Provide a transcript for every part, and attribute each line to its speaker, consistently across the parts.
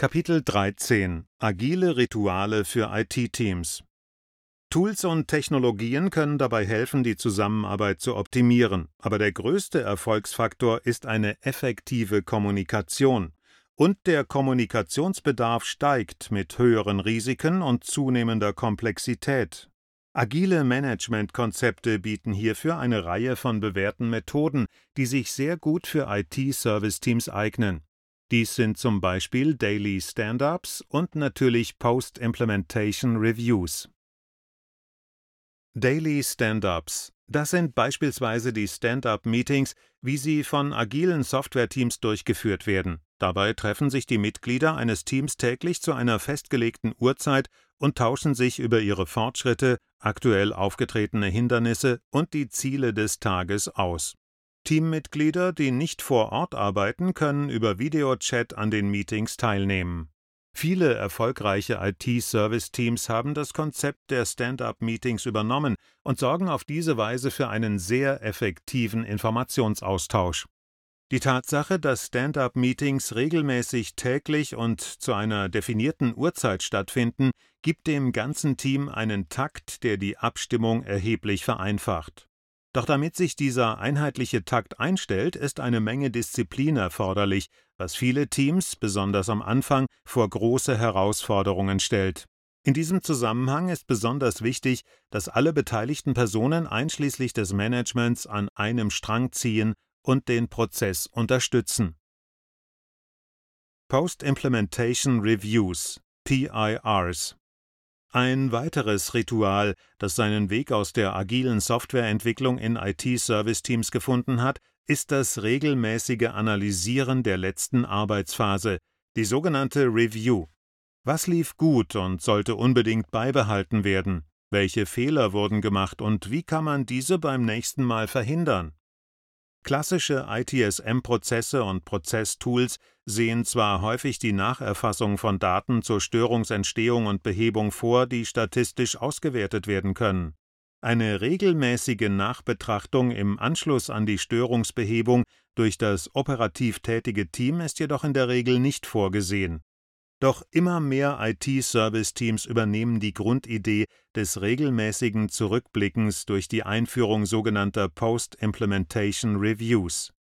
Speaker 1: Kapitel 13 Agile Rituale für IT-Teams Tools und Technologien können dabei helfen, die Zusammenarbeit zu optimieren, aber der größte Erfolgsfaktor ist eine effektive Kommunikation. Und der Kommunikationsbedarf steigt mit höheren Risiken und zunehmender Komplexität. Agile Managementkonzepte bieten hierfür eine Reihe von bewährten Methoden, die sich sehr gut für IT-Service-Teams eignen. Dies sind zum Beispiel Daily Stand-ups und natürlich Post-Implementation Reviews. Daily Stand-ups. Das sind beispielsweise die Stand-up-Meetings, wie sie von agilen Softwareteams durchgeführt werden. Dabei treffen sich die Mitglieder eines Teams täglich zu einer festgelegten Uhrzeit und tauschen sich über ihre Fortschritte, aktuell aufgetretene Hindernisse und die Ziele des Tages aus. Teammitglieder, die nicht vor Ort arbeiten, können über Videochat an den Meetings teilnehmen. Viele erfolgreiche IT-Service-Teams haben das Konzept der Stand-up-Meetings übernommen und sorgen auf diese Weise für einen sehr effektiven Informationsaustausch. Die Tatsache, dass Stand-up-Meetings regelmäßig täglich und zu einer definierten Uhrzeit stattfinden, gibt dem ganzen Team einen Takt, der die Abstimmung erheblich vereinfacht. Doch damit sich dieser einheitliche Takt einstellt, ist eine Menge Disziplin erforderlich, was viele Teams, besonders am Anfang, vor große Herausforderungen stellt. In diesem Zusammenhang ist besonders wichtig, dass alle beteiligten Personen einschließlich des Managements an einem Strang ziehen und den Prozess unterstützen. Post-Implementation Reviews PIRs ein weiteres Ritual, das seinen Weg aus der agilen Softwareentwicklung in IT-Service-Teams gefunden hat, ist das regelmäßige Analysieren der letzten Arbeitsphase, die sogenannte Review. Was lief gut und sollte unbedingt beibehalten werden? Welche Fehler wurden gemacht und wie kann man diese beim nächsten Mal verhindern? Klassische ITSM-Prozesse und Prozesstools sehen zwar häufig die Nacherfassung von Daten zur Störungsentstehung und Behebung vor, die statistisch ausgewertet werden können. Eine regelmäßige Nachbetrachtung im Anschluss an die Störungsbehebung durch das operativ tätige Team ist jedoch in der Regel nicht vorgesehen. Doch immer mehr IT-Service-Teams übernehmen die Grundidee des regelmäßigen Zurückblickens durch die Einführung sogenannter Post-Implementation Reviews.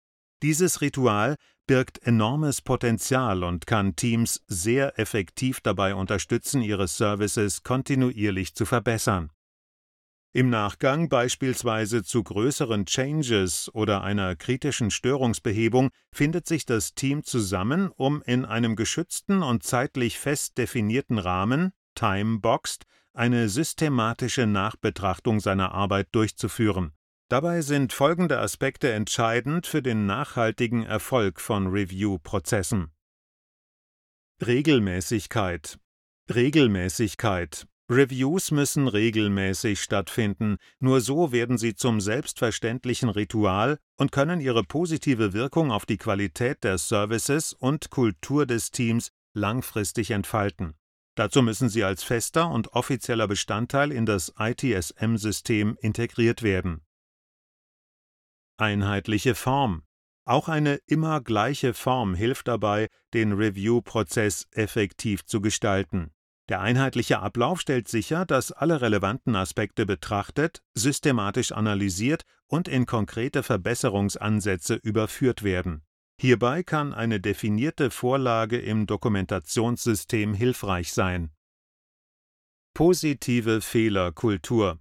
Speaker 1: Dieses Ritual birgt enormes Potenzial und kann Teams sehr effektiv dabei unterstützen, ihre Services kontinuierlich zu verbessern. Im Nachgang beispielsweise zu größeren Changes oder einer kritischen Störungsbehebung findet sich das Team zusammen, um in einem geschützten und zeitlich fest definierten Rahmen (time-boxed) eine systematische Nachbetrachtung seiner Arbeit durchzuführen. Dabei sind folgende Aspekte entscheidend für den nachhaltigen Erfolg von Review-Prozessen: Regelmäßigkeit. Regelmäßigkeit Reviews müssen regelmäßig stattfinden, nur so werden sie zum selbstverständlichen Ritual und können ihre positive Wirkung auf die Qualität der Services und Kultur des Teams langfristig entfalten. Dazu müssen sie als fester und offizieller Bestandteil in das ITSM-System integriert werden. Einheitliche Form Auch eine immer gleiche Form hilft dabei, den Review-Prozess effektiv zu gestalten. Der einheitliche Ablauf stellt sicher, dass alle relevanten Aspekte betrachtet, systematisch analysiert und in konkrete Verbesserungsansätze überführt werden. Hierbei kann eine definierte Vorlage im Dokumentationssystem hilfreich sein. Positive Fehlerkultur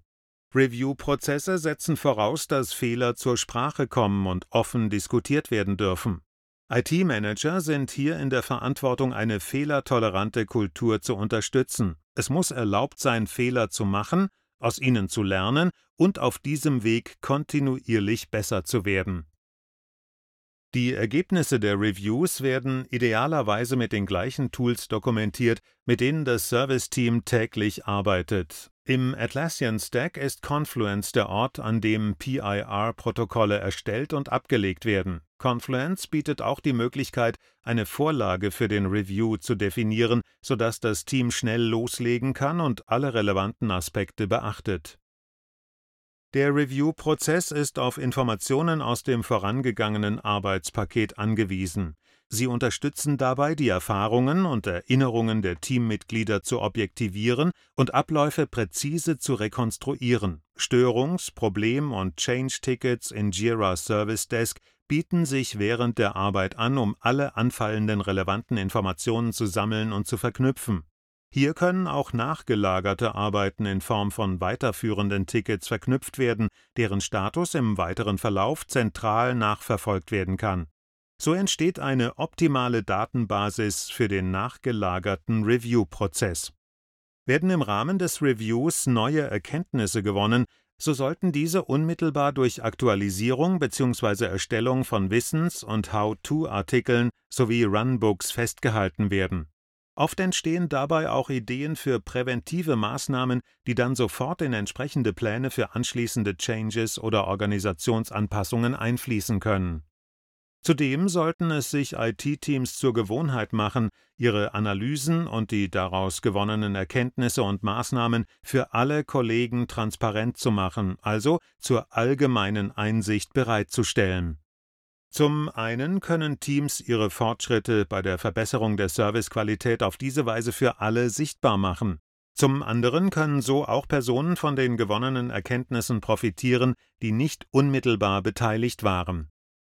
Speaker 1: Review-Prozesse setzen voraus, dass Fehler zur Sprache kommen und offen diskutiert werden dürfen. IT-Manager sind hier in der Verantwortung, eine fehlertolerante Kultur zu unterstützen. Es muss erlaubt sein, Fehler zu machen, aus ihnen zu lernen und auf diesem Weg kontinuierlich besser zu werden. Die Ergebnisse der Reviews werden idealerweise mit den gleichen Tools dokumentiert, mit denen das Serviceteam täglich arbeitet. Im Atlassian Stack ist Confluence der Ort, an dem PIR-Protokolle erstellt und abgelegt werden. Confluence bietet auch die Möglichkeit, eine Vorlage für den Review zu definieren, sodass das Team schnell loslegen kann und alle relevanten Aspekte beachtet. Der Review-Prozess ist auf Informationen aus dem vorangegangenen Arbeitspaket angewiesen. Sie unterstützen dabei, die Erfahrungen und Erinnerungen der Teammitglieder zu objektivieren und Abläufe präzise zu rekonstruieren. Störungs-, Problem- und Change-Tickets in Jira Service Desk bieten sich während der Arbeit an, um alle anfallenden relevanten Informationen zu sammeln und zu verknüpfen. Hier können auch nachgelagerte Arbeiten in Form von weiterführenden Tickets verknüpft werden, deren Status im weiteren Verlauf zentral nachverfolgt werden kann. So entsteht eine optimale Datenbasis für den nachgelagerten Review-Prozess. Werden im Rahmen des Reviews neue Erkenntnisse gewonnen, so sollten diese unmittelbar durch Aktualisierung bzw. Erstellung von Wissens- und How-to-Artikeln sowie Runbooks festgehalten werden. Oft entstehen dabei auch Ideen für präventive Maßnahmen, die dann sofort in entsprechende Pläne für anschließende Changes oder Organisationsanpassungen einfließen können. Zudem sollten es sich IT-Teams zur Gewohnheit machen, ihre Analysen und die daraus gewonnenen Erkenntnisse und Maßnahmen für alle Kollegen transparent zu machen, also zur allgemeinen Einsicht bereitzustellen. Zum einen können Teams ihre Fortschritte bei der Verbesserung der Servicequalität auf diese Weise für alle sichtbar machen. Zum anderen können so auch Personen von den gewonnenen Erkenntnissen profitieren, die nicht unmittelbar beteiligt waren